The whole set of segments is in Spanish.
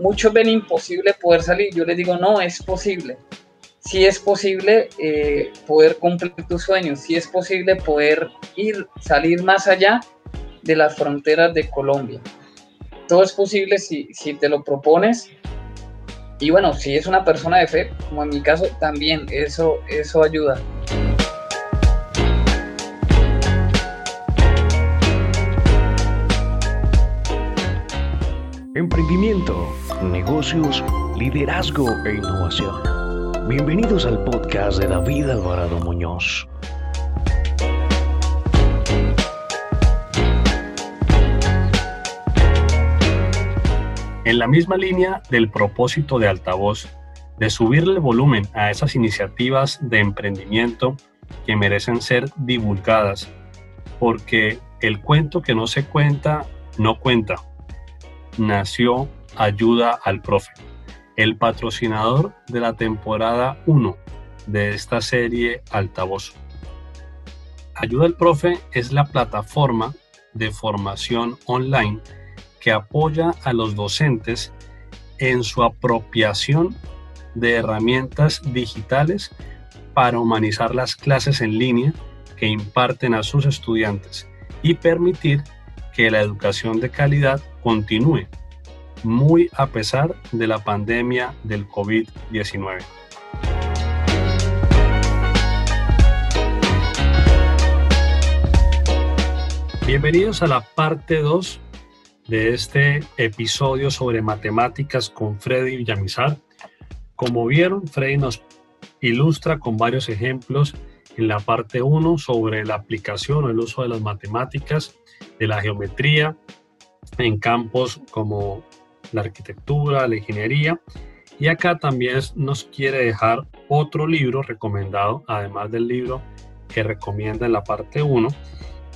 muchos ven imposible poder salir. Yo les digo, no, es posible. Sí es posible eh, poder cumplir tus sueños, sí es posible poder ir, salir más allá de las fronteras de Colombia. Todo es posible si, si te lo propones. Y bueno, si es una persona de fe, como en mi caso, también eso, eso ayuda. Emprendimiento, negocios, liderazgo e innovación. Bienvenidos al podcast de David Alvarado Muñoz. En la misma línea del propósito de altavoz, de subirle volumen a esas iniciativas de emprendimiento que merecen ser divulgadas, porque el cuento que no se cuenta, no cuenta nació Ayuda al Profe, el patrocinador de la temporada 1 de esta serie Altavoz. Ayuda al Profe es la plataforma de formación online que apoya a los docentes en su apropiación de herramientas digitales para humanizar las clases en línea que imparten a sus estudiantes y permitir que la educación de calidad continúe, muy a pesar de la pandemia del COVID-19. Bienvenidos a la parte 2 de este episodio sobre matemáticas con Freddy Villamizar. Como vieron, Freddy nos ilustra con varios ejemplos en la parte 1 sobre la aplicación o el uso de las matemáticas de la geometría en campos como la arquitectura, la ingeniería. Y acá también nos quiere dejar otro libro recomendado, además del libro que recomienda en la parte 1.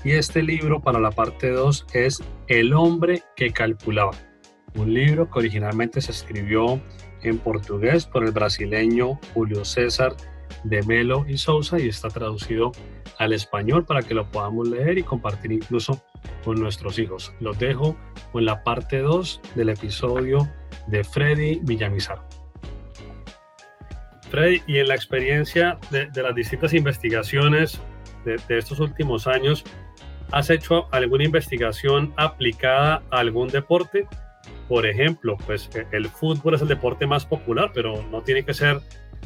Y este libro para la parte 2 es El hombre que calculaba, un libro que originalmente se escribió en portugués por el brasileño Julio César de Melo y Sousa y está traducido al español para que lo podamos leer y compartir incluso con nuestros hijos. Los dejo con la parte 2 del episodio de Freddy Villamizar. Freddy, y en la experiencia de, las distintas investigaciones de, de, estos últimos años, ¿has hecho alguna investigación aplicada a algún deporte? Por ejemplo, pues e, el fútbol es el deporte más popular, pero no tiene que ser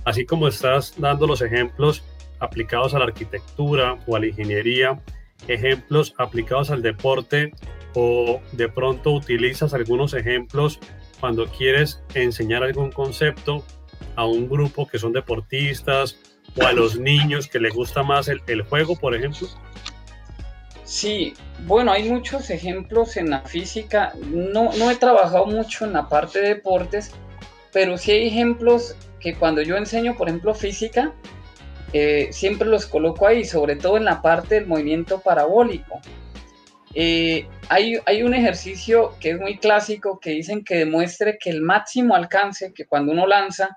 así como estás dando los ejemplos aplicados a la arquitectura o a la ingeniería ejemplos aplicados al deporte o de pronto utilizas algunos ejemplos cuando quieres enseñar algún concepto a un grupo que son deportistas o a los niños que les gusta más el, juego, por ejemplo? Sí, bueno, hay muchos ejemplos en la física. No, no he trabajado mucho en la parte de deportes, pero sí hay ejemplos que cuando yo enseño, por ejemplo, física, eh, siempre los coloco ahí, sobre todo en la parte del movimiento parabólico. Eh, hay, hay, un ejercicio que es muy clásico que dicen que demuestre que el máximo alcance, que cuando uno lanza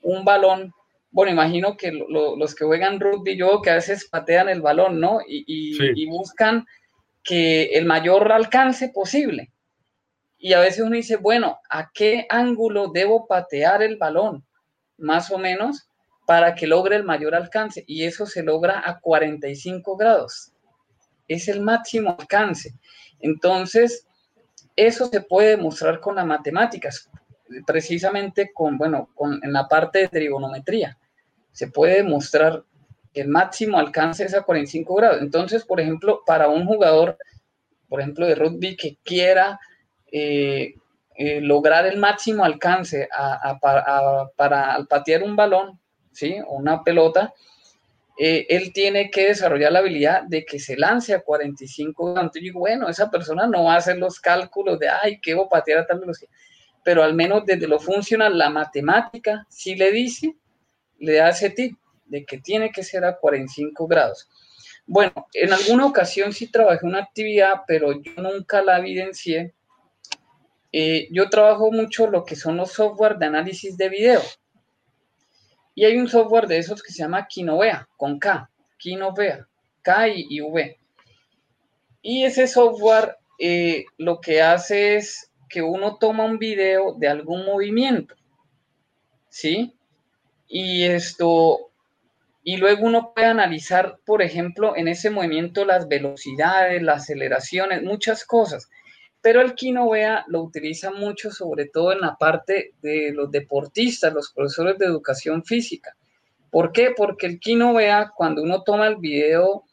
un balón, bueno, imagino que los que juegan rugby, yo que a veces patean el balón, ¿no? Y, y buscan que el mayor alcance posible. Y a veces uno dice, bueno, ¿a qué ángulo debo patear el balón? Más o menos para que logre el mayor alcance y eso se logra a 45 grados. Es el máximo alcance. Entonces, eso se puede demostrar con las matemáticas, precisamente con, bueno, con, en la parte de trigonometría. Se puede demostrar que el máximo alcance es a 45 grados. Entonces, por ejemplo, para un jugador, por ejemplo, de rugby que quiera eh, eh, lograr el máximo alcance para al patear un balón, ¿sí? una pelota, eh, él tiene que desarrollar la habilidad de que se lance a 45 grados. Y bueno, esa persona no va a hacer los cálculos de, ay, qué voy a patear a tal velocidad. Pero al menos desde lo funcional, la matemática sí le dice, le da ese tip de que tiene que ser a 45 grados. Bueno, en alguna ocasión sí trabajé una actividad, pero yo nunca la evidencié. Eh, yo trabajo mucho lo que son los software de análisis de video. Y hay un software de esos que se llama Kinovea, con K, Kinovea, K y, V. Y ese software eh, lo que hace es que uno toma un video de algún movimiento, ¿sí? Y esto, y luego uno puede analizar, por ejemplo, en ese movimiento las velocidades, las aceleraciones, muchas cosas. Pero el Kinovea lo utiliza mucho, sobre todo en la parte de los deportistas, los profesores de educación física. ¿Por qué? Porque el Kinovea, cuando uno toma el video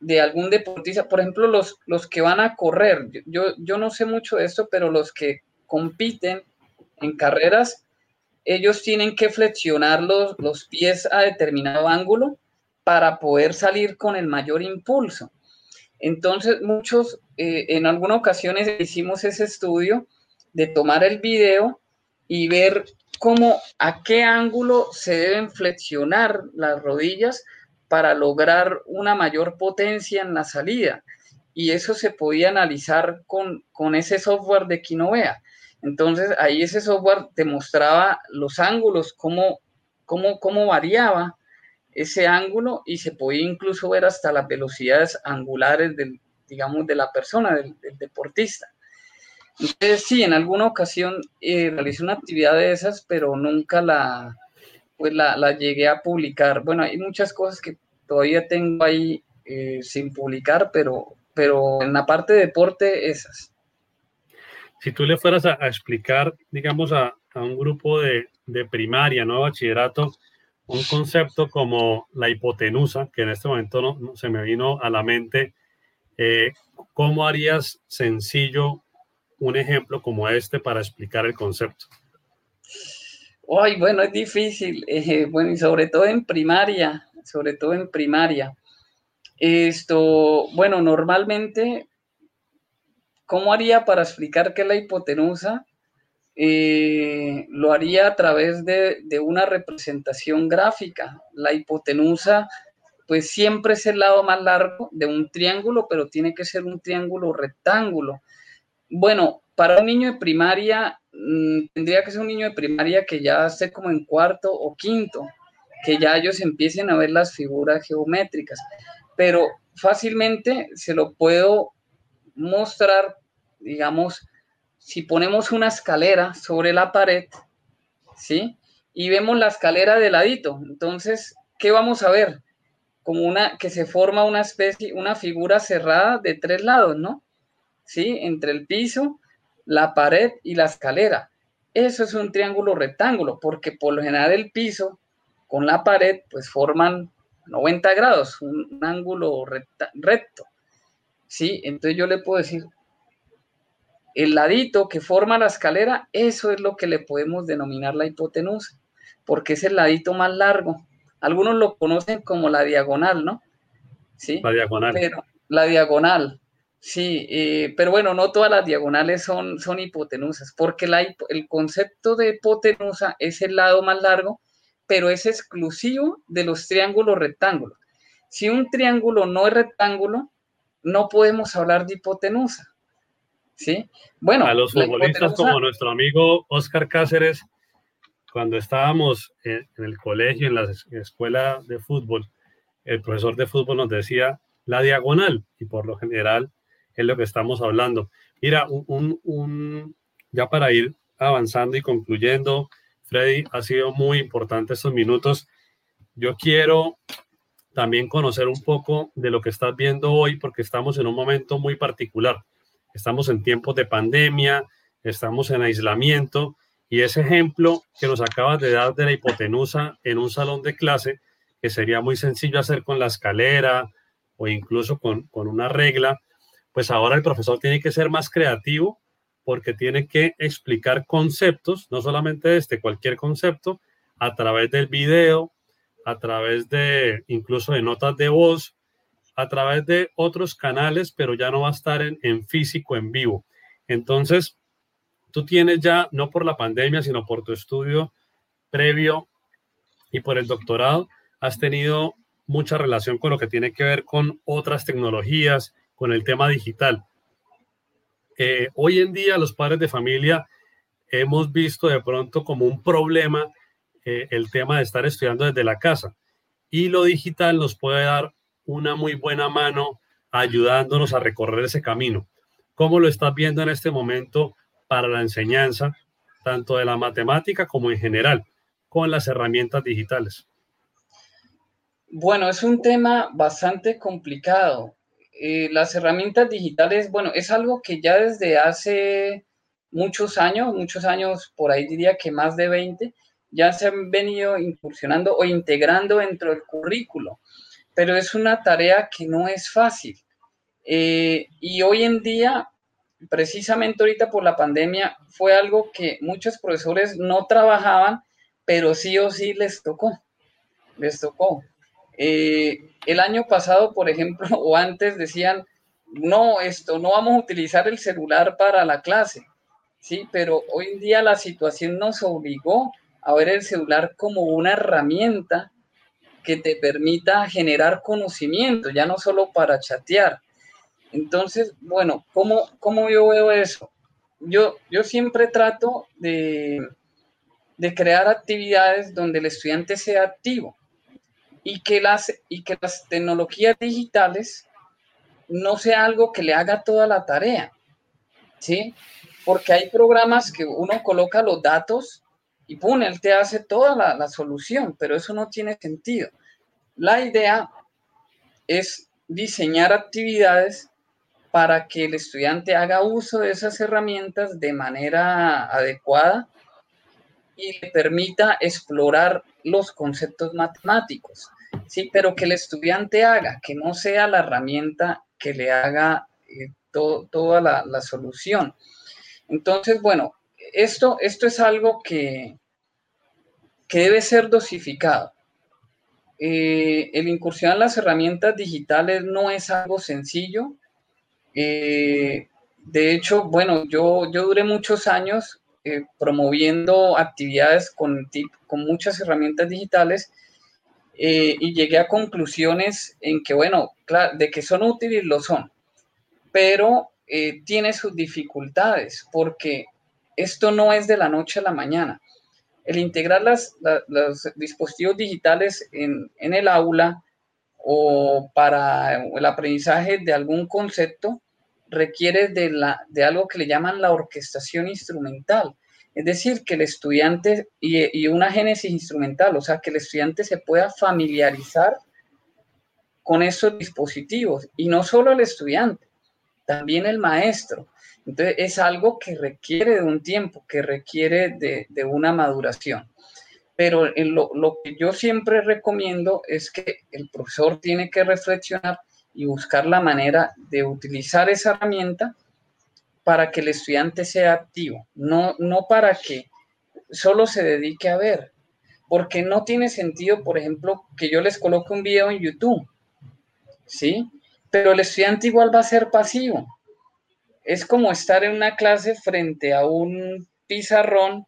de algún deportista, por ejemplo, los, los que van a correr, yo, yo no sé mucho de esto, pero los que compiten en carreras, ellos tienen que flexionar los, los pies a determinado ángulo para poder salir con el mayor impulso. Entonces, muchos, eh, en algunas ocasiones hicimos ese estudio de tomar el video y ver cómo, a qué ángulo se deben flexionar las rodillas para lograr una mayor potencia en la salida. Y eso se podía analizar con, con ese software de Kinovea. Entonces ahí ese software te mostraba los ángulos, cómo, cómo, cómo variaba ese ángulo y se podía incluso ver hasta las velocidades angulares del, digamos, de la persona, del, deportista. Entonces, sí, en alguna ocasión eh, realicé una actividad de esas, pero nunca la, pues la, la, llegué a publicar. Bueno, hay muchas cosas que todavía tengo ahí eh, sin publicar, pero, pero en la parte de deporte, esas. Si tú le fueras a, explicar, digamos, a, un grupo de, de, primaria, no bachillerato, un concepto como la hipotenusa, que en este momento no, se me vino a la mente, eh, ¿cómo harías sencillo un ejemplo como este para explicar el concepto? Ay, bueno, es difícil, eh, bueno, y sobre todo en primaria, sobre todo en primaria. Esto, bueno, normalmente, ¿cómo haría para explicar qué es la hipotenusa? Eh, lo haría a través de, una representación gráfica. La hipotenusa, pues siempre es el lado más largo de un triángulo, pero tiene que ser un triángulo rectángulo. Bueno, para un niño de primaria, mmm, tendría que ser un niño de primaria que ya esté como en cuarto o quinto, que ya ellos empiecen a ver las figuras geométricas. Pero fácilmente se lo puedo mostrar, digamos, si ponemos una escalera sobre la pared, ¿sí? Y vemos la escalera de ladito. Entonces, ¿qué vamos a ver? Como una, que se forma una especie, una figura cerrada de tres lados, ¿no? ¿Sí? Entre el piso, la pared y la escalera. Eso es un triángulo rectángulo, porque por lo general el piso con la pared pues forman 90 grados, un, ángulo recto. ¿Sí? Entonces yo le puedo decir, el ladito que forma la escalera, eso es lo que le podemos denominar la hipotenusa, porque es el ladito más largo. Algunos lo conocen como la diagonal, ¿no? Sí. La diagonal. Pero, la diagonal, sí, eh, pero bueno, no todas las diagonales son, son hipotenusas, porque la, el concepto de hipotenusa es el lado más largo, pero es exclusivo de los triángulos rectángulos. Si un triángulo no es rectángulo, no podemos hablar de hipotenusa. ¿Sí? Bueno, a los futbolistas como nuestro amigo Oscar Cáceres, cuando estábamos en, el colegio, en la escuela de fútbol, el profesor de fútbol nos decía la diagonal, y por lo general es lo que estamos hablando. Mira, un, un, ya para ir avanzando y concluyendo, Freddy, ha sido muy importante estos minutos. Yo quiero también conocer un poco de lo que estás viendo hoy, porque estamos en un momento muy particular. Estamos en tiempos de pandemia, estamos en aislamiento y ese ejemplo que nos acabas de dar de la hipotenusa en un salón de clase, que sería muy sencillo hacer con la escalera o incluso con, con una regla, pues ahora el profesor tiene que ser más creativo porque tiene que explicar conceptos, no solamente este, cualquier concepto, a través del video, a través de incluso de notas de voz, a través de otros canales, pero ya no va a estar en, físico, en vivo. Entonces, tú tienes ya, no por la pandemia, sino por tu estudio previo y por el doctorado, has tenido mucha relación con lo que tiene que ver con otras tecnologías, con el tema digital. Eh, hoy en día los padres de familia hemos visto de pronto como un problema eh, el tema de estar estudiando desde la casa y lo digital nos puede dar una muy buena mano ayudándonos a recorrer ese camino. ¿Cómo lo estás viendo en este momento para la enseñanza, tanto de la matemática como en general, con las herramientas digitales? Bueno, es un tema bastante complicado. Eh, las herramientas digitales, bueno, es algo que ya desde hace muchos años, muchos años, por ahí diría que más de 20, ya se han venido incursionando o integrando dentro del currículo, pero es una tarea que no es fácil. Eh, y hoy en día, precisamente ahorita por la pandemia, fue algo que muchos profesores no trabajaban, pero sí o sí les tocó, les tocó. Eh, el año pasado, por ejemplo, o antes decían, no, esto, no vamos a utilizar el celular para la clase, ¿sí? Pero hoy en día la situación nos obligó a ver el celular como una herramienta que te permita generar conocimiento, ya no solo para chatear. Entonces, bueno, ¿cómo, cómo yo veo eso? Yo, yo siempre trato de, de crear actividades donde el estudiante sea activo y que las, y que las tecnologías digitales no sea algo que le haga toda la tarea, ¿sí? Porque hay programas que uno coloca los datos y pone, él te hace toda la, la solución, pero eso no tiene sentido. La idea es diseñar actividades para que el estudiante haga uso de esas herramientas de manera adecuada y le permita explorar los conceptos matemáticos, sí, pero que el estudiante haga, que no sea la herramienta que le haga eh, toda la, la, solución. Entonces, bueno, esto, esto es algo que, que debe ser dosificado. Eh, el incursionar en las herramientas digitales no es algo sencillo. Eh, de hecho, bueno, yo, yo duré muchos años eh, promoviendo actividades con, con muchas herramientas digitales y llegué a conclusiones en que, bueno, claro, de que son útiles, lo son, pero tiene sus dificultades porque esto no es de la noche a la mañana. El integrar los dispositivos digitales en, el aula o para el aprendizaje de algún concepto requiere de algo que le llaman la orquestación instrumental. Es decir, que el estudiante y, y una génesis instrumental, o sea, que el estudiante se pueda familiarizar con esos dispositivos y no solo el estudiante, también el maestro. Entonces es algo que requiere de un tiempo, que requiere de, una maduración. Pero lo, lo, que yo siempre recomiendo es que el profesor tiene que reflexionar y buscar la manera de utilizar esa herramienta para que el estudiante sea activo, no, no para que solo se dedique a ver, porque no tiene sentido, por ejemplo, que yo les coloque un video en YouTube, ¿sí? Pero el estudiante igual va a ser pasivo es como estar en una clase frente a un pizarrón,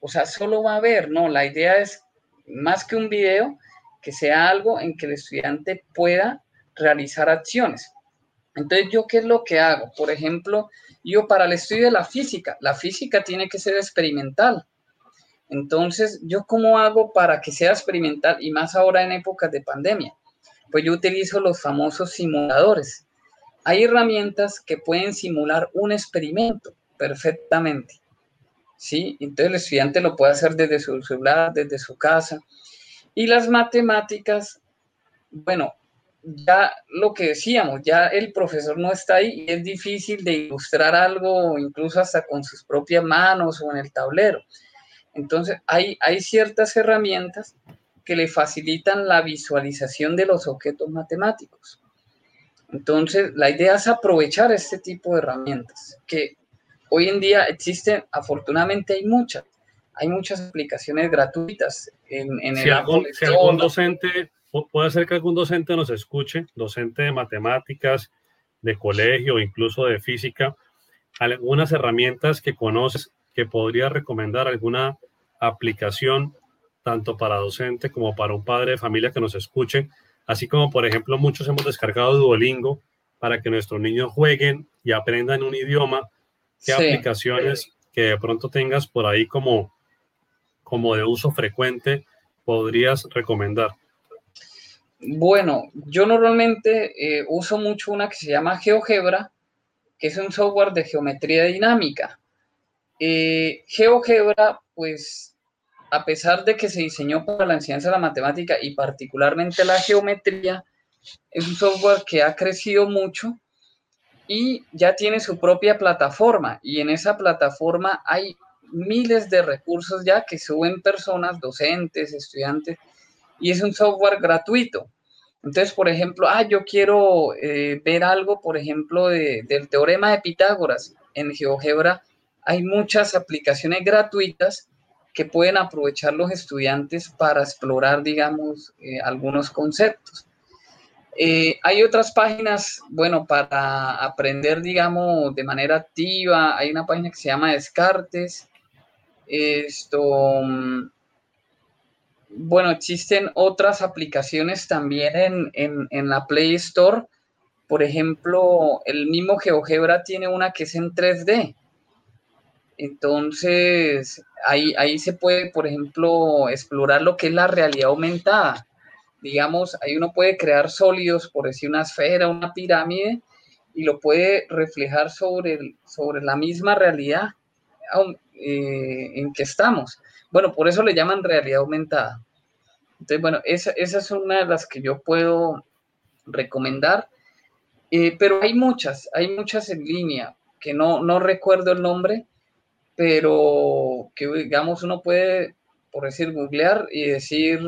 o sea, solo va a ver, no, la idea es más que un video, que sea algo en que el estudiante pueda realizar acciones. Entonces, ¿yo qué es lo que hago? Por ejemplo, yo para el estudio de la física, la física tiene que ser experimental. Entonces, ¿yo cómo hago para que sea experimental y más ahora en épocas de pandemia? Pues yo utilizo los famosos simuladores. Hay herramientas que pueden simular un experimento perfectamente. ¿Sí? Entonces el estudiante lo puede hacer desde su celular, desde su casa. Y las matemáticas, bueno, ya lo que decíamos, ya el profesor no está ahí y es difícil de ilustrar algo, incluso hasta con sus propias manos o en el tablero. Entonces, hay, hay ciertas herramientas que le facilitan la visualización de los objetos matemáticos. Entonces, la idea es aprovechar este tipo de herramientas que hoy en día existen, afortunadamente hay muchas, hay muchas aplicaciones gratuitas en, en si el algún, si algún docente, puede ser que algún docente nos escuche, docente de matemáticas, de colegio, incluso de física, algunas herramientas que conoces que podría recomendar alguna aplicación tanto para docente como para un padre de familia que nos escuche Así como, por ejemplo, muchos hemos descargado Duolingo para que nuestros niños jueguen y aprendan un idioma. ¿Qué sí. aplicaciones que de pronto tengas por ahí como, como de uso frecuente podrías recomendar? Bueno, yo normalmente eh, uso mucho una que se llama GeoGebra, que es un software de geometría dinámica. Eh, GeoGebra, pues, a pesar de que se diseñó para la enseñanza de la matemática y particularmente la geometría, es un software que ha crecido mucho y ya tiene su propia plataforma y en esa plataforma hay miles de recursos ya que suben personas, docentes, estudiantes y es un software gratuito. Entonces, por ejemplo, ah, yo quiero eh, ver algo, por ejemplo, del teorema de Pitágoras en GeoGebra. Hay muchas aplicaciones gratuitas que pueden aprovechar los estudiantes para explorar, digamos, eh, algunos conceptos. Eh, hay otras páginas, bueno, para aprender, digamos, de manera activa. Hay una página que se llama Descartes. Esto, mm, bueno, existen otras aplicaciones también en, la Play Store. Por ejemplo, el mismo GeoGebra tiene una que es en 3D. Entonces, ahí, ahí se puede, por ejemplo, explorar lo que es la realidad aumentada. Digamos, ahí uno puede crear sólidos, por decir una esfera, una pirámide, y lo puede reflejar sobre, sobre la misma realidad eh, en que estamos. Bueno, por eso le llaman realidad aumentada. Entonces, bueno, esa, es una de las que yo puedo recomendar. Eh, pero hay muchas, hay muchas en línea que no, no recuerdo el nombre, pero que digamos uno puede, por decir, googlear y decir,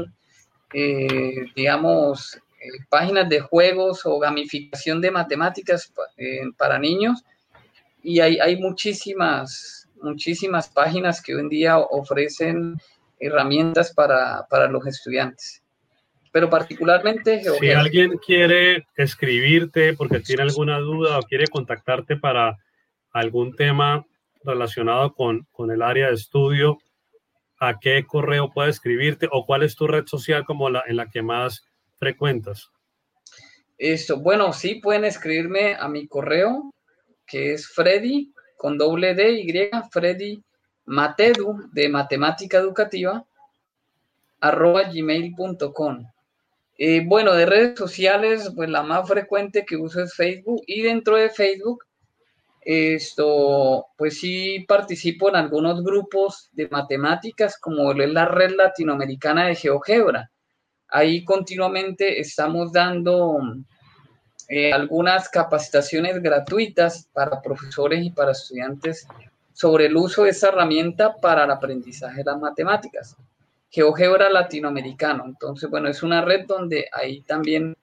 eh, digamos, páginas de juegos o gamificación de matemáticas para niños. Y hay, hay muchísimas, muchísimas páginas que hoy en día ofrecen herramientas para, los estudiantes. Pero particularmente... Si alguien quiere escribirte porque tiene alguna duda o quiere contactarte para algún tema relacionado con, con el área de estudio, ¿a qué correo puede escribirte o cuál es tu red social como la, en la que más frecuentas? Esto, bueno, sí pueden escribirme a mi correo, que es Freddy con doble D Y, Freddy Matedu de Matemática Educativa, arroba gmail.com. Eh, bueno, de redes sociales, pues la más frecuente que uso es Facebook y dentro de Facebook, esto, pues sí participo en algunos grupos de matemáticas como es la Red Latinoamericana de GeoGebra. Ahí continuamente estamos dando eh, algunas capacitaciones gratuitas para profesores y para estudiantes sobre el uso de esta herramienta para el aprendizaje de las matemáticas. GeoGebra Latinoamericano. Entonces, bueno, es una red donde ahí también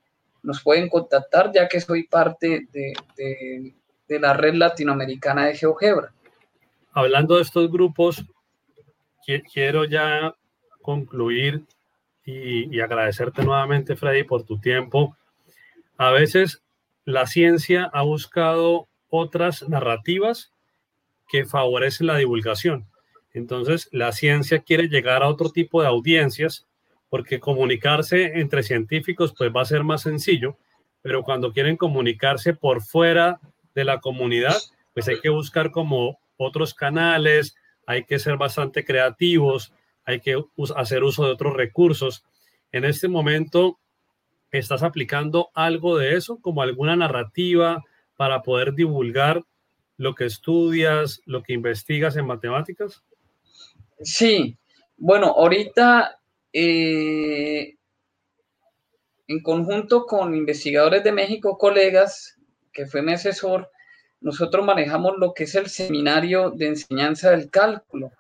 nos pueden contactar, ya que soy parte de, la red latinoamericana de GeoGebra. Hablando de estos grupos, quiero ya concluir y, y agradecerte nuevamente, Freddy, por tu tiempo a veces la ciencia ha buscado otras narrativas que favorecen la divulgación. Entonces, la ciencia quiere llegar a otro tipo de audiencias porque comunicarse entre científicos pues va a ser más sencillo, pero cuando quieren comunicarse por fuera de la comunidad, pues hay que buscar como otros canales, hay que ser bastante creativos, hay que hacer uso de otros recursos. En este momento, ¿Estás aplicando algo de eso, como alguna narrativa para poder divulgar lo que estudias, lo que investigas en matemáticas? Sí, bueno, ahorita eh, en conjunto con investigadores de México, colegas, fue mi asesor, nosotros manejamos lo que es el seminario de enseñanza del cálculo,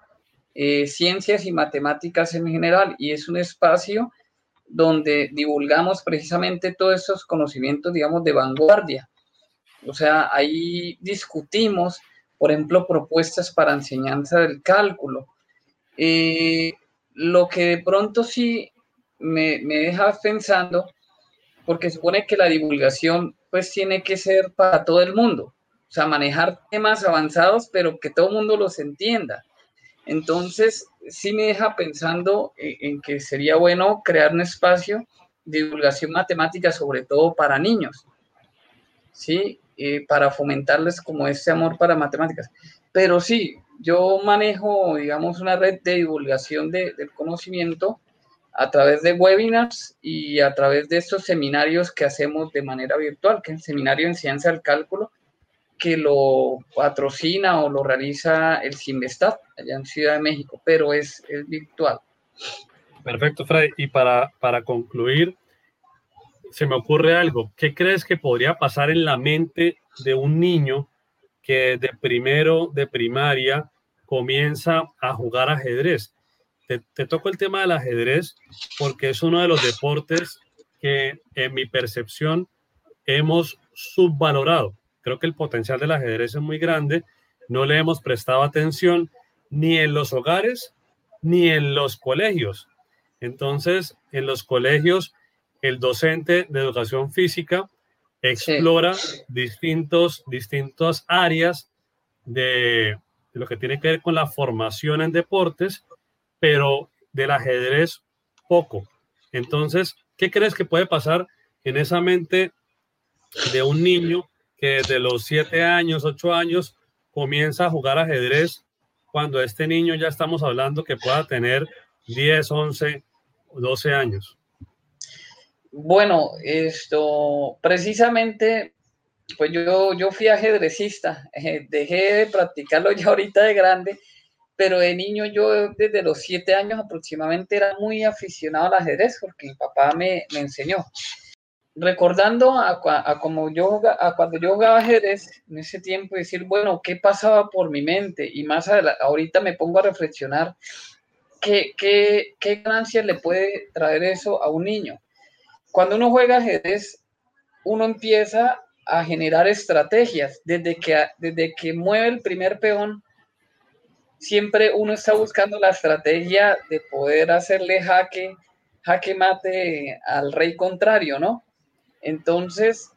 eh, ciencias y matemáticas en general, y es un espacio donde divulgamos precisamente todos esos conocimientos, digamos, de vanguardia. O sea, ahí discutimos, por ejemplo, propuestas para enseñanza del cálculo. Eh, lo que de pronto sí me, me deja pensando, porque supone que la divulgación pues tiene que ser para todo el mundo, o sea, manejar temas avanzados, pero que todo el mundo los entienda. Entonces, sí me deja pensando en, que sería bueno crear un espacio de divulgación matemática, sobre todo para niños, ¿sí? Eh, para fomentarles como ese amor para matemáticas. Pero sí, yo manejo, digamos, una red de divulgación del conocimiento a través de webinars y a través de estos seminarios que hacemos de manera virtual, que es el seminario en ciencia del cálculo, que lo patrocina o lo realiza el Simvestat allá en Ciudad de México, pero es, es virtual. Perfecto, Freddy. Y para, para concluir, se me ocurre algo. ¿Qué crees que podría pasar en la mente de un niño que de primero de primaria comienza a jugar ajedrez? Te, te toco el tema del ajedrez porque es uno de los deportes que en mi percepción hemos subvalorado. Creo que el potencial del ajedrez es muy grande. No le hemos prestado atención ni en los hogares ni en los colegios. Entonces, en los colegios, el docente de educación física explora distintos, distintas áreas de, de, lo que tiene que ver con la formación en deportes, pero del ajedrez poco. Entonces, ¿qué crees que puede pasar en esa mente de un niño que desde los 7 años, 8 años, comienza a jugar ajedrez cuando este niño ya estamos hablando que pueda tener 10, 11, 12 años? Bueno, esto precisamente, pues yo, yo fui ajedrecista, eh, dejé de practicarlo ya ahorita de grande, pero de niño yo desde los siete años aproximadamente era muy aficionado al ajedrez porque mi papá me, me enseñó. Recordando a, a, como yo, a cuando yo jugaba ajedrez en ese tiempo, decir, bueno, ¿qué pasaba por mi mente? Y más adelante, ahorita me pongo a reflexionar ¿qué, qué, qué ganancias le puede traer eso a un niño? Cuando uno juega ajedrez, uno empieza a generar estrategias. Desde que, desde que mueve el primer peón, siempre uno está buscando la estrategia de poder hacerle jaque, jaque mate al rey contrario, ¿no? Entonces,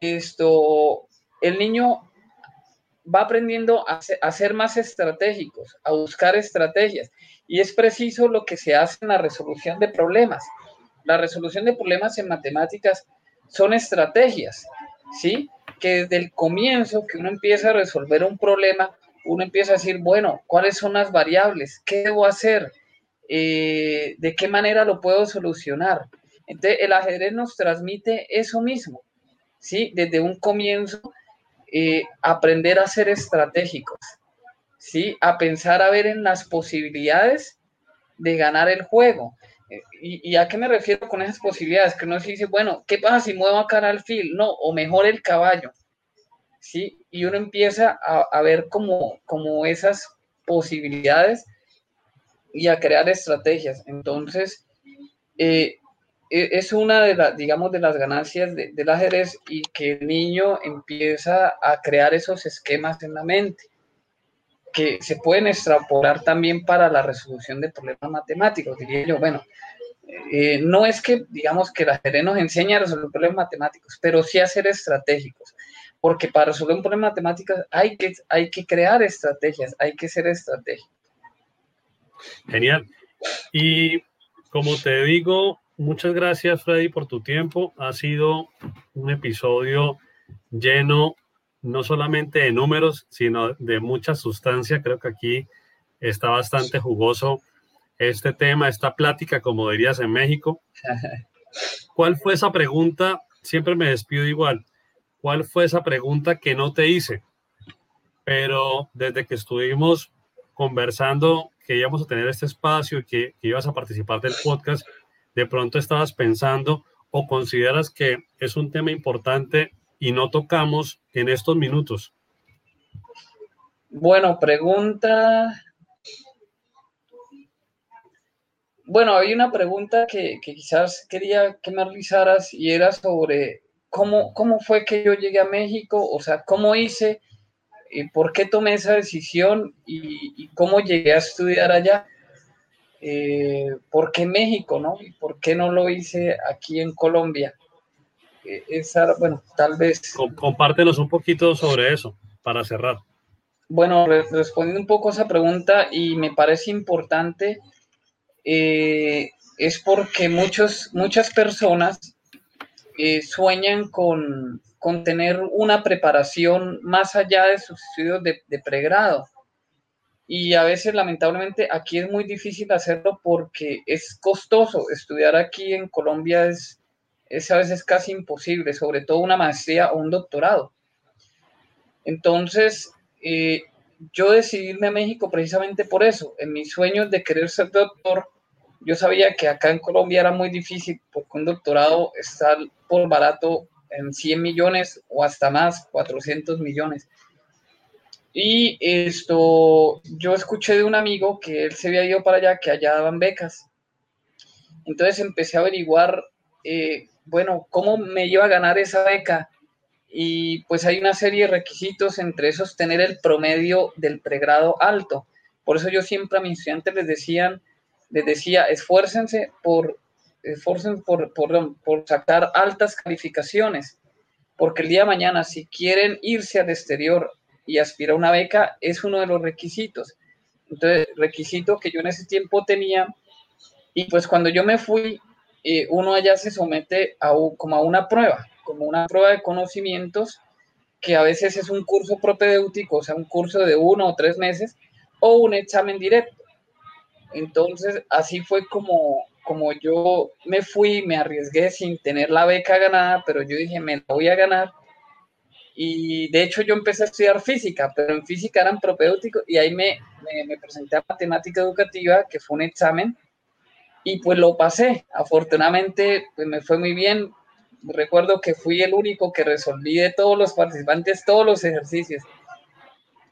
esto, el niño va aprendiendo a a ser más estratégicos, a buscar estrategias. Y es preciso lo que se hace en la resolución de problemas. La resolución de problemas en matemáticas son estrategias, ¿sí? Que desde el comienzo que uno empieza a resolver un problema, uno empieza a decir, bueno, ¿cuáles son las variables? ¿Qué debo hacer? Eh, ¿De qué manera lo puedo solucionar? Entonces, el ajedrez nos transmite eso mismo, ¿sí? Desde un comienzo, eh, aprender a ser estratégicos. ¿sí? A pensar a ver en las posibilidades de ganar el juego. Eh, ¿Y, a qué me refiero con esas posibilidades? Que uno se dice, bueno, ¿qué pasa si muevo a cara al fil? No, o mejor el caballo. ¿Sí? Y uno empieza a, ver como, como esas posibilidades y a crear estrategias. Entonces, eh, e, es una de las, digamos, de las ganancias de, del ajedrez y que el niño empieza a crear esos esquemas en la mente que se pueden extrapolar también para la resolución de problemas matemáticos, diría yo. Bueno, eh, no es que, digamos, que la ajedrez nos enseña a resolver problemas matemáticos, pero sí a ser estratégicos, porque para resolver un problema matemático hay que, hay que crear estrategias, hay que ser estratégicos. Genial. Y como te digo, muchas gracias, Freddy, por tu tiempo. Ha sido un episodio lleno no solamente de números, sino de mucha sustancia. Creo que aquí está bastante jugoso este tema, esta plática, como dirías en México. ¿Cuál fue esa pregunta? Siempre me despido igual. ¿Cuál fue esa pregunta que no te hice? Pero desde que estuvimos conversando que íbamos a tener este espacio y que, que ibas a participar del podcast, de pronto estabas pensando o consideras que es un tema importante y no tocamos en estos minutos? Bueno, pregunta. Bueno, hay una pregunta que, quizás quería que me realizaras y era sobre cómo, cómo fue que yo llegué a México, o sea, cómo hice, y por qué tomé esa decisión y, cómo llegué a estudiar allá. Eh, ¿Por qué México, no? ¿Y por qué no lo hice aquí en Colombia? esa, bueno, tal vez... Compártenos un poquito sobre eso para cerrar. Bueno, respondiendo un poco a esa pregunta, y me parece importante, eh, es porque muchos, muchas personas eh, sueñan con, con, tener una preparación más allá de sus estudios de, de pregrado. Y a veces, lamentablemente, aquí es muy difícil hacerlo porque es costoso. Estudiar aquí en Colombia es, es a veces casi imposible, sobre todo una maestría o un doctorado. Entonces, eh, yo decidí irme a México precisamente por eso. En mis sueños de querer ser doctor, yo sabía que acá en Colombia era muy difícil porque un doctorado está por barato en 100 millones o hasta más, 400 millones. Y esto, yo escuché de un amigo que él se había ido para allá, que allá daban becas. Entonces empecé a averiguar, eh, bueno, cómo me iba a ganar esa beca. Y pues hay una serie de requisitos, entre esos tener el promedio del pregrado alto. Por eso yo siempre a mis estudiantes les decían, les decía, esfuércense por, esfuércense por, por, por sacar altas calificaciones, porque el día de mañana, si quieren irse al exterior y aspirar a una beca, es uno de los requisitos. Entonces, requisito que yo en ese tiempo tenía, y pues cuando yo me fui, eh, uno allá se somete a, como a una prueba, como una prueba de conocimientos, que a veces es un curso propedéutico, o sea, un curso de uno o tres meses, o un examen directo. Entonces, así fue como, como yo me fui, me arriesgué sin tener la beca ganada, pero yo dije, me la voy a ganar. Y de hecho yo empecé a estudiar física, pero en física eran propedéuticos y ahí me, me, presenté a matemática educativa, que fue un examen, y pues lo pasé. Afortunadamente, pues me fue muy bien. Recuerdo que fui el único que resolví de todos los participantes todos los ejercicios.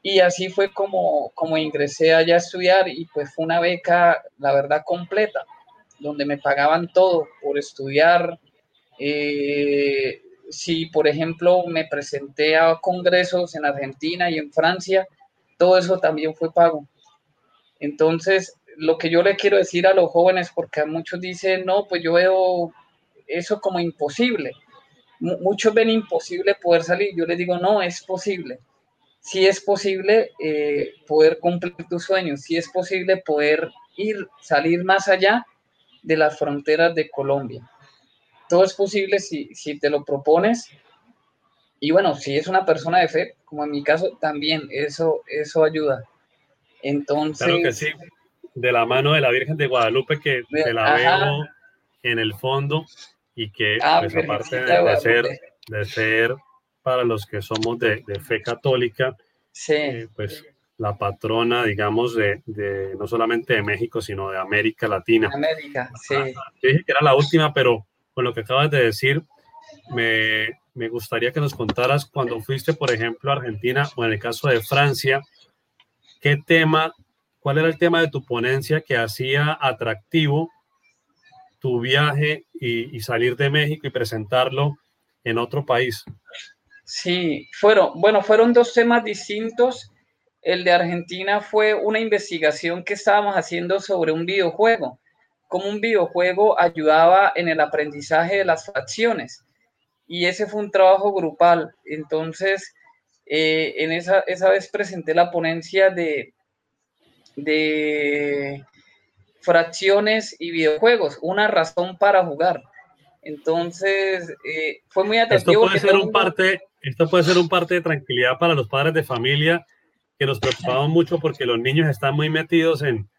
Y así fue como, como ingresé allá a estudiar y pues fue una beca, la verdad, completa, donde me pagaban todo por estudiar. Eh, si, por ejemplo, me presenté a congresos en Argentina y en Francia, todo eso también fue pago. Entonces, lo que yo le quiero decir a los jóvenes, porque muchos dicen, no, pues yo veo eso como imposible. muchos ven imposible poder salir. Yo les digo, no, es posible si es posible eh, poder cumplir tus sueños, si es posible poder ir, salir más allá de las fronteras de Colombia. Todo es posible si, si te lo propones. Y bueno, si es una persona de fe, como en mi caso, también eso, eso ayuda. Entonces... Claro que sí. De la mano de la Virgen de Guadalupe, que te la veo en el fondo y que, ah, pues, aparte de, ser, de ser para los que somos de, fe católica, eh, pues la patrona, digamos, de, no solamente de México, sino de América Latina. América, sí. Yo dije que era la última, pero con lo que acabas de decir, me, me gustaría que nos contaras cuando fuiste, por ejemplo, a Argentina o en el caso de Francia, qué tema, cuál era el tema de tu ponencia que hacía atractivo tu viaje y, y salir de México y presentarlo en otro país. Sí, fueron, bueno, fueron dos temas distintos. El de Argentina fue una investigación que estábamos haciendo sobre un videojuego, cómo un videojuego ayudaba en el aprendizaje de las fracciones. Y ese fue un trabajo grupal. Entonces, eh, en esa, esa vez presenté la ponencia de, de fracciones y videojuegos, una razón para jugar. Entonces, eh, fue muy atractivo. Esto puede, ser un parte, esto puede ser un parte de tranquilidad para los padres de familia que nos preocupamos mucho porque los niños están muy metidos en,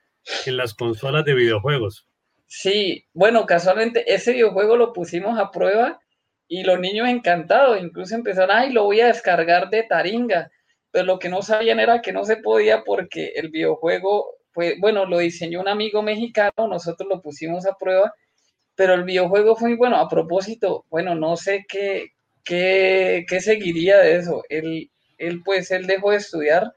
en las consolas de videojuegos. Sí, bueno, casualmente ese videojuego lo pusimos a prueba y los niños encantados, incluso empezaron, ay, lo voy a descargar de Taringa, pero lo que no sabían era que no se podía porque el videojuego, fue, bueno, lo diseñó un amigo mexicano, nosotros lo pusimos a prueba pero el videojuego fue bueno. A propósito, bueno, no sé qué, qué, qué seguiría de eso. Él, él, pues, él dejó de estudiar,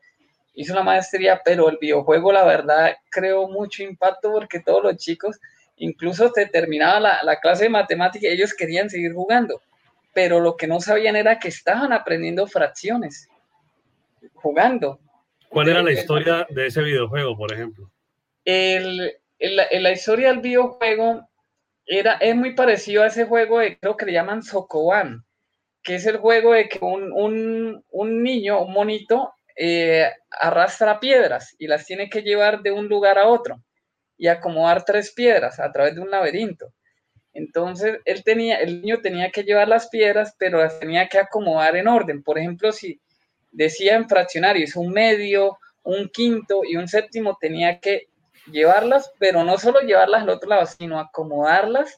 hizo una maestría, pero el videojuego, la verdad, creó mucho impacto porque todos los chicos, incluso te terminaba la, la clase de matemática, ellos querían seguir jugando, pero lo que no sabían era que estaban aprendiendo fracciones, jugando. ¿Cuál era la historia de ese videojuego, por ejemplo? El, el, la historia del videojuego era, es muy parecido a ese juego de, creo que le llaman Sokoban, que es el juego de que un, niño, un monito, eh, arrastra piedras y las tiene que llevar de un lugar a otro y acomodar tres piedras a través de un laberinto. Entonces, él tenía, el niño tenía que llevar las piedras, pero las tenía que acomodar en orden. Por ejemplo, si decía en fraccionarios un medio, un quinto y un séptimo, tenía que llevarlas, pero no solo llevarlas al otro lado, sino acomodarlas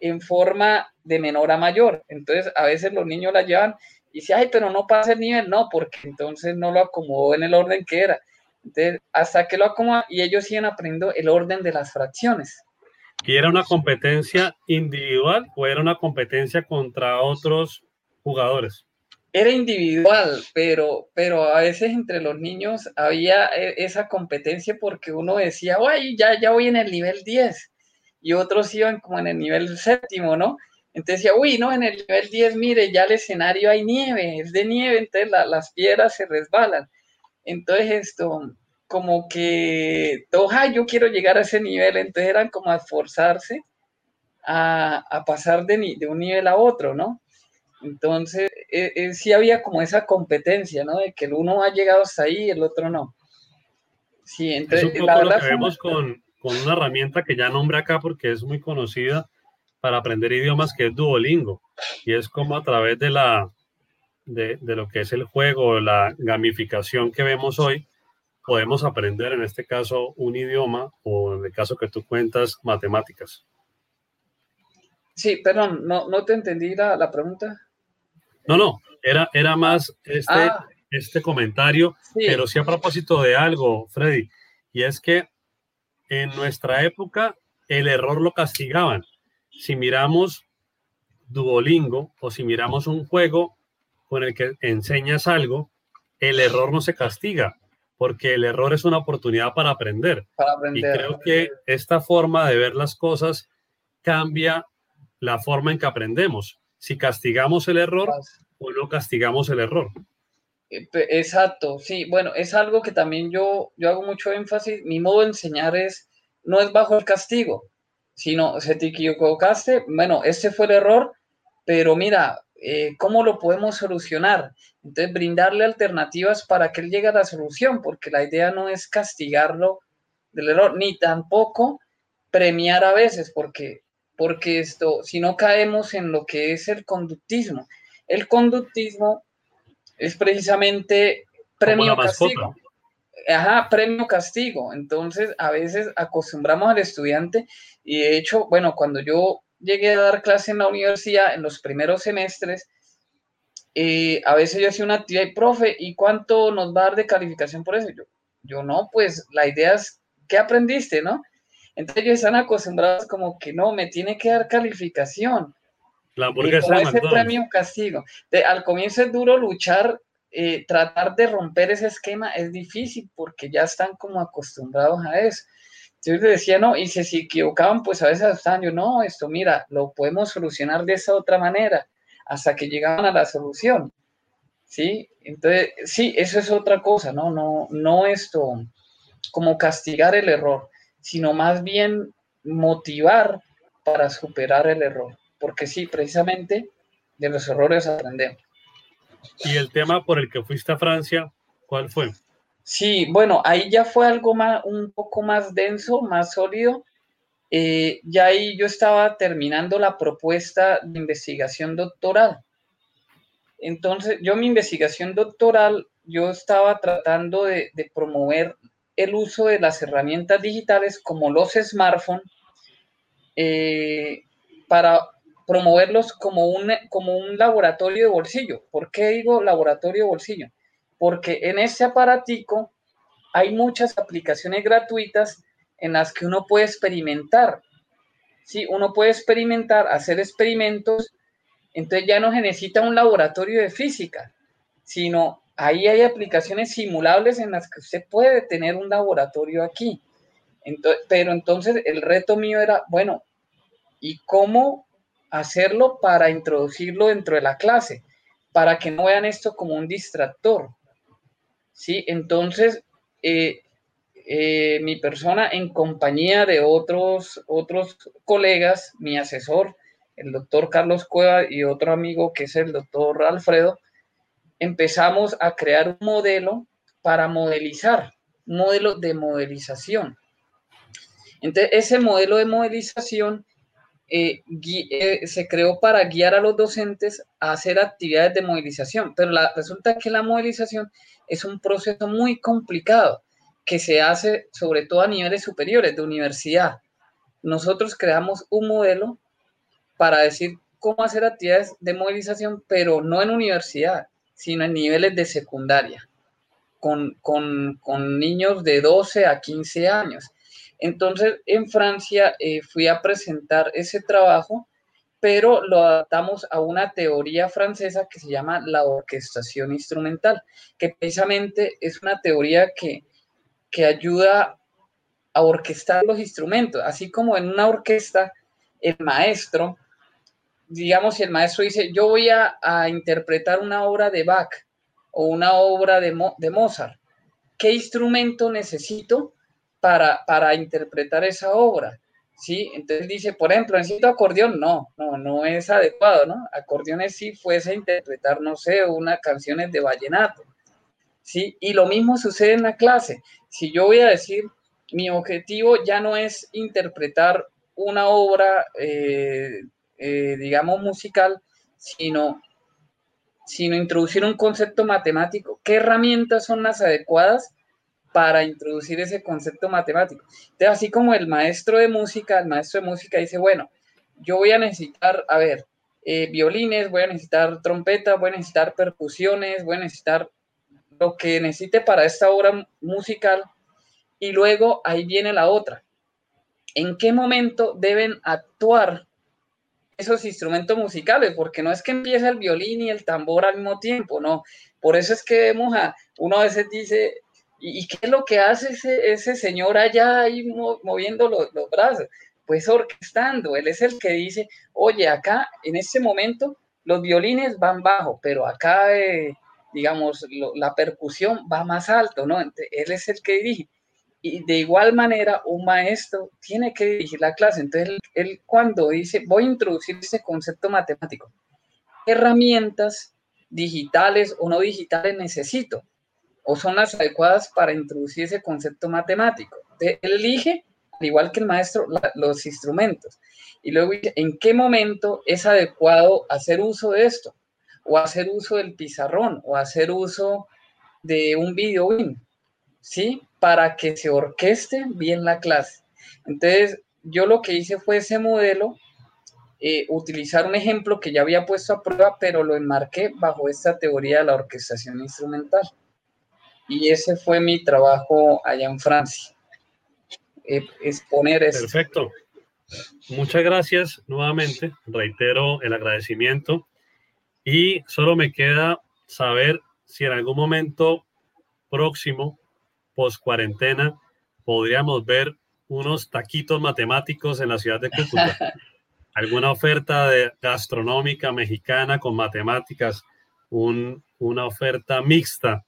en forma de menor a mayor. Entonces, a veces los niños las llevan Y dice, ay, pero no pasa el nivel, no, porque entonces no lo acomodó en el orden que era. Entonces, hasta que lo acomoda y ellos siguen aprendiendo el orden de las fracciones. ¿Y era una competencia individual o era una competencia contra otros jugadores? Era individual, pero, pero a veces entre los niños había e, esa competencia porque uno decía, ay, ya, ya voy en el nivel 10 y otros iban como en el nivel séptimo, ¿no? Entonces decía, uy, no, en el nivel 10, mire, ya el escenario hay nieve, es de nieve, entonces las piedras se resbalan. Entonces esto, como que, toja, yo quiero llegar a ese nivel, entonces eran como a esforzarse a, pasar de, de, un nivel a otro, ¿no? Entonces, eh, eh, sí había como esa competencia, ¿no? De que el uno ha llegado hasta ahí y el otro no. Sí, entonces, es un poco lo que vemos con, con una herramienta que ya nombré acá porque es muy conocida para aprender idiomas, que es Duolingo. Y es como a través de la, de, de, lo que es el juego, la gamificación que vemos hoy, podemos aprender en este caso un idioma o en el caso que tú cuentas, matemáticas. Sí, perdón, no, no te entendí la, la pregunta. No, no, era, era más este, ah. este comentario, pero sí a propósito de algo, Freddy, y es que en nuestra época el error lo castigaban. Si miramos Duolingo o si miramos un juego con el que enseñas algo, el error no se castiga, porque el error es una oportunidad para aprender. Y creo que esta forma de ver las cosas cambia la forma en que aprendemos. Si castigamos el error o no castigamos el error. Eh, exacto, sí, bueno, es algo que también yo, yo hago mucho énfasis. Mi modo de enseñar es, no es bajo el castigo, sino se te equivocaste, bueno, este fue el error, pero mira, eh, ¿cómo lo podemos solucionar? Entonces, brindarle alternativas para que él llegue a la solución, porque la idea no es castigarlo del error, ni tampoco premiar a veces, porque, porque esto, si no caemos en lo que es el conductismo. El conductismo es precisamente premio castigo. Ajá, premio castigo. Entonces, a veces acostumbramos al estudiante y de hecho, bueno, cuando yo llegué a dar clase en la universidad en los primeros semestres, eh, a veces yo hacía una actividad y, profe, ¿y cuánto nos va a dar de calificación por eso? Yo, yo no, pues la idea es, ¿qué aprendiste, no? Entonces ellos están acostumbrados como que no, me tiene que dar calificación. La hamburguesa ese premio castigo. al comienzo es duro luchar, eh, tratar de romper ese esquema es difícil porque ya están como acostumbrados a eso. Les decía, no, y si se equivocaban, pues a veces estaban yo, no, esto mira, lo podemos solucionar de esa otra manera, hasta que llegaban a la solución. ¿Sí? Entonces, sí, eso es otra cosa, ¿no? No, no esto, como castigar el error, sino más bien motivar para superar el error. Porque sí, precisamente de los errores aprendemos. ¿Y el tema por el que fuiste a Francia, cuál fue? Sí, bueno, ahí ya fue algo más, un poco más denso, más sólido. Eh, ya ahí yo estaba terminando la propuesta de investigación doctoral. Entonces, yo mi investigación doctoral, yo estaba tratando de, promover el uso de las herramientas digitales como los smartphones eh, para promoverlos como un, como un laboratorio de bolsillo. ¿Por qué digo laboratorio de bolsillo? porque en este aparatico hay muchas aplicaciones gratuitas en las que uno puede experimentar. Sí, uno puede experimentar, hacer experimentos, entonces ya no se necesita un laboratorio de física, sino ahí hay aplicaciones simulables en las que usted puede tener un laboratorio aquí. pero entonces el reto mío era, bueno, ¿y cómo hacerlo para introducirlo dentro de la clase? Para que no vean esto como un distractor. ¿sí? Entonces, eh, eh, mi persona en compañía de otros, otros colegas, mi asesor, el doctor Carlos Cueva y otro amigo que es el doctor Alfredo, empezamos a crear un modelo para modelizar, un modelo de modelización. Entonces, ese modelo de modelización eh, se creó para guiar a los docentes a hacer actividades de modelización, pero resulta que la modelización es un proceso muy complicado que se hace sobre todo a niveles superiores de universidad. Nosotros creamos un modelo para decir cómo hacer actividades de movilización, pero no en universidad, sino en niveles de secundaria, con, niños de 12 a 15 años. Entonces, en Francia eh, fui a presentar ese trabajo, pero lo adaptamos a una teoría francesa que se llama la orquestación instrumental, que precisamente es una teoría que, que ayuda a orquestar los instrumentos, así como en una orquesta el maestro, digamos, si el maestro dice, yo voy a, interpretar una obra de Bach o una obra de, de Mozart, ¿qué instrumento necesito para, para interpretar esa obra? ¿sí? Entonces dice, por ejemplo, necesito acordeón, no, no, no es adecuado, ¿no? Acordeones si fuese a interpretar, no sé, unas canciones de vallenato, ¿sí? Y lo mismo sucede en la clase. Si yo voy a decir, mi objetivo ya no es interpretar una obra, eh, eh, digamos, musical, sino, sino introducir un concepto matemático. ¿Qué herramientas son las adecuadas para introducir ese concepto matemático? Entonces, así como el maestro de música, el maestro de música dice, bueno, yo voy a necesitar, a ver, eh, violines, voy a necesitar trompetas, voy a necesitar percusiones, voy a necesitar lo que necesite para esta obra musical. Y luego ahí viene la otra en qué momento deben actuar esos instrumentos musicales, porque no es que empiece el violín y el tambor al mismo tiempo, no. Por eso es que vemos a, uno a veces dice, ¿y, qué es lo que hace ese, señor allá ahí moviendo los, brazos? Pues orquestando, él es el que dice, oye, acá en este momento los violines van bajo, pero acá, eh, digamos, la percusión va más alto, ¿no? él es el que dirige y de igual manera un maestro tiene que dirigir la clase. Entonces, él, cuando dice, voy a introducir este concepto matemático, ¿qué herramientas digitales o no digitales necesito? ¿O son las adecuadas para introducir ese concepto matemático? él elige, al igual que el maestro, los instrumentos. Y luego, ¿en qué momento es adecuado hacer uso de esto? O hacer uso del pizarrón, o hacer uso de un video ¿sí? Para que se orqueste bien la clase. Entonces, yo lo que hice fue ese modelo, eh, utilizar un ejemplo que ya había puesto a prueba, pero lo enmarqué bajo esta teoría de la orquestación instrumental. Y ese fue mi trabajo allá en Francia. Eh, exponer eso. Perfecto. Muchas gracias nuevamente. Reitero el agradecimiento. Y solo me queda saber si en algún momento próximo post cuarentena podríamos ver unos taquitos matemáticos en la ciudad de Cúcuta. Alguna oferta de gastronómica mexicana con matemáticas, un, una oferta mixta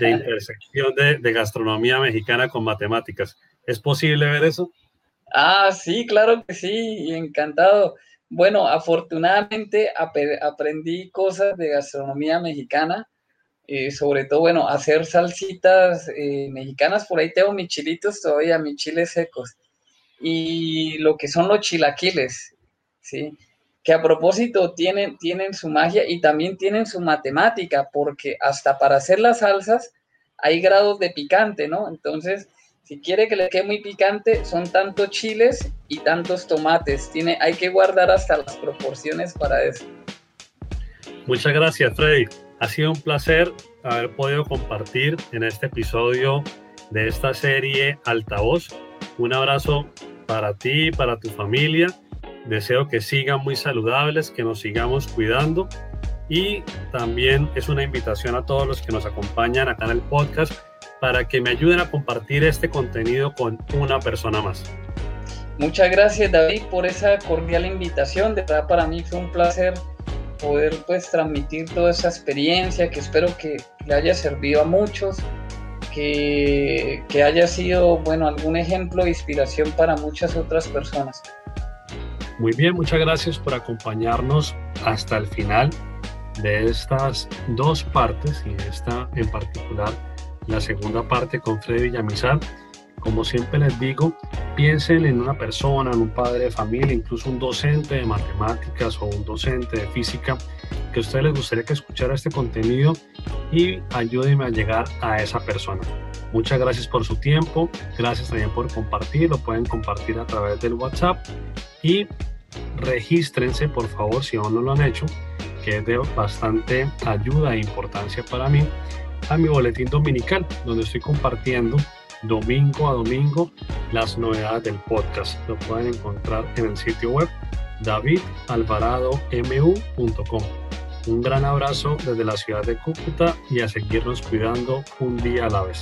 de intersección de, gastronomía mexicana con matemáticas. ¿Es posible ver eso? Ah, sí, claro que sí, encantado. Bueno, afortunadamente aprendí cosas de gastronomía mexicana eh, sobre todo, bueno, hacer salsitas eh, mexicanas, por ahí tengo mis chilitos todavía, mis chiles secos, y lo que son los chilaquiles, ¿sí? Que a propósito tienen, tienen su magia y también tienen su matemática, porque hasta para hacer las salsas hay grados de picante, ¿no? Entonces, si quiere que le quede muy picante, son tantos chiles y tantos tomates. Tiene, hay que guardar hasta las proporciones para eso. Muchas gracias, Freddy. Ha sido un placer haber podido compartir en este episodio de esta serie Altavoz. Un abrazo para ti para tu familia. Deseo que sigan muy saludables, que nos sigamos cuidando y también es una invitación a todos los que nos acompañan acá en el podcast para que me ayuden a compartir este contenido con una persona más. Muchas gracias David por esa cordial invitación. De verdad para mí fue un placer poder pues transmitir toda esa experiencia que espero que le haya servido a muchos, que, que haya sido, bueno, algún ejemplo de inspiración para muchas otras personas. Muy bien, muchas gracias por acompañarnos hasta el final de estas dos partes y esta en particular, la segunda parte con Freddy Villamizar. Como siempre les digo, piensen en una persona, en un padre de familia, incluso un docente de matemáticas o un docente de física que a ustedes les gustaría que escuchara este contenido y ayúdenme a llegar a esa persona. Muchas gracias por su tiempo, gracias también por compartir, lo pueden compartir a través del WhatsApp y regístrense por favor si aún no lo han hecho, que es de bastante ayuda e importancia para mí, a mi boletín dominical, donde estoy compartiendo domingo a domingo las novedades del podcast. Lo pueden encontrar en el sitio web davidalvaradomu.com. Un gran abrazo desde la ciudad de Cúcuta y a seguirnos cuidando un día a la vez.